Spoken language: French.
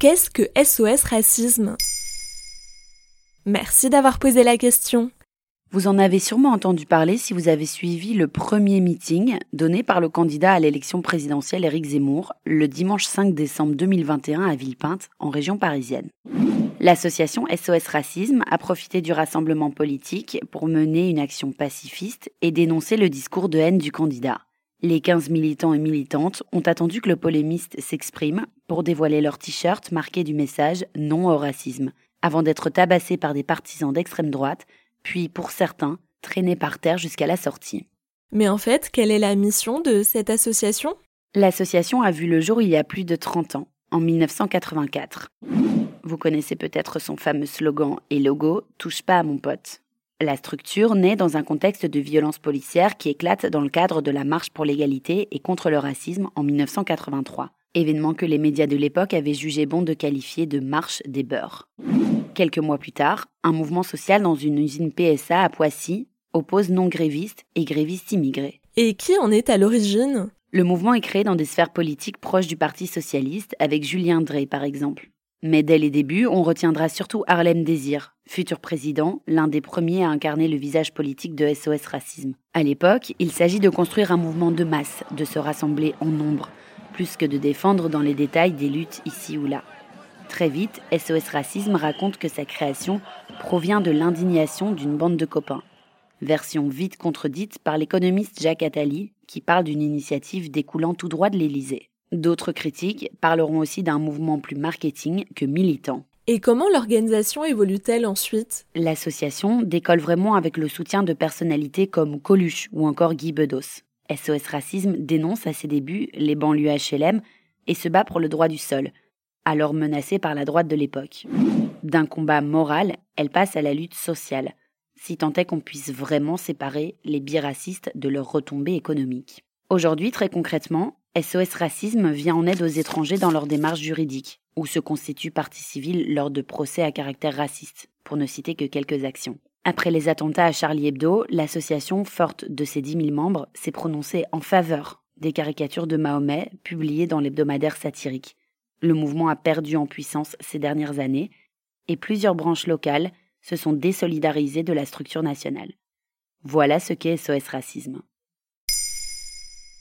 Qu'est-ce que SOS Racisme? Merci d'avoir posé la question. Vous en avez sûrement entendu parler si vous avez suivi le premier meeting donné par le candidat à l'élection présidentielle Éric Zemmour le dimanche 5 décembre 2021 à Villepinte, en région parisienne. L'association SOS Racisme a profité du rassemblement politique pour mener une action pacifiste et dénoncer le discours de haine du candidat. Les 15 militants et militantes ont attendu que le polémiste s'exprime pour dévoiler leur t-shirt marqué du message non au racisme, avant d'être tabassés par des partisans d'extrême droite puis pour certains, traînés par terre jusqu'à la sortie. Mais en fait, quelle est la mission de cette association? L'association a vu le jour il y a plus de 30 ans, en 1984. Vous connaissez peut-être son fameux slogan et logo Touche pas à mon pote. La structure naît dans un contexte de violence policière qui éclate dans le cadre de la marche pour l'égalité et contre le racisme en 1983, événement que les médias de l'époque avaient jugé bon de qualifier de marche des beurs. Quelques mois plus tard, un mouvement social dans une usine PSA à Poissy oppose non-grévistes et grévistes immigrés. Et qui en est à l'origine? Le mouvement est créé dans des sphères politiques proches du Parti socialiste, avec Julien Drey par exemple. Mais dès les débuts, on retiendra surtout Harlem Désir, futur président, l'un des premiers à incarner le visage politique de SOS Racisme. À l'époque, il s'agit de construire un mouvement de masse, de se rassembler en nombre, plus que de défendre dans les détails des luttes ici ou là. Très vite, SOS Racisme raconte que sa création provient de l'indignation d'une bande de copains. Version vite contredite par l'économiste Jacques Attali, qui parle d'une initiative découlant tout droit de l'Élysée. D'autres critiques parleront aussi d'un mouvement plus marketing que militant. Et comment l'organisation évolue-t-elle ensuite? L'association décolle vraiment avec le soutien de personnalités comme Coluche ou encore Guy Bedos. SOS Racisme dénonce à ses débuts les banlieues HLM et se bat pour le droit du sol, alors menacée par la droite de l'époque. D'un combat moral, elle passe à la lutte sociale, si tant est qu'on puisse vraiment séparer les biracistes de leurs retombées économiques. Aujourd'hui, très concrètement, SOS Racisme vient en aide aux étrangers dans leur démarche juridique, ou se constitue partie civile lors de procès à caractère raciste, pour ne citer que quelques actions. Après les attentats à Charlie Hebdo, l'association, forte de ses 10 000 membres, s'est prononcée en faveur des caricatures de Mahomet publiées dans l'hebdomadaire satirique, le mouvement a perdu en puissance ces dernières années et plusieurs branches locales se sont désolidarisées de la structure nationale. Voilà ce qu'est SOS Racisme.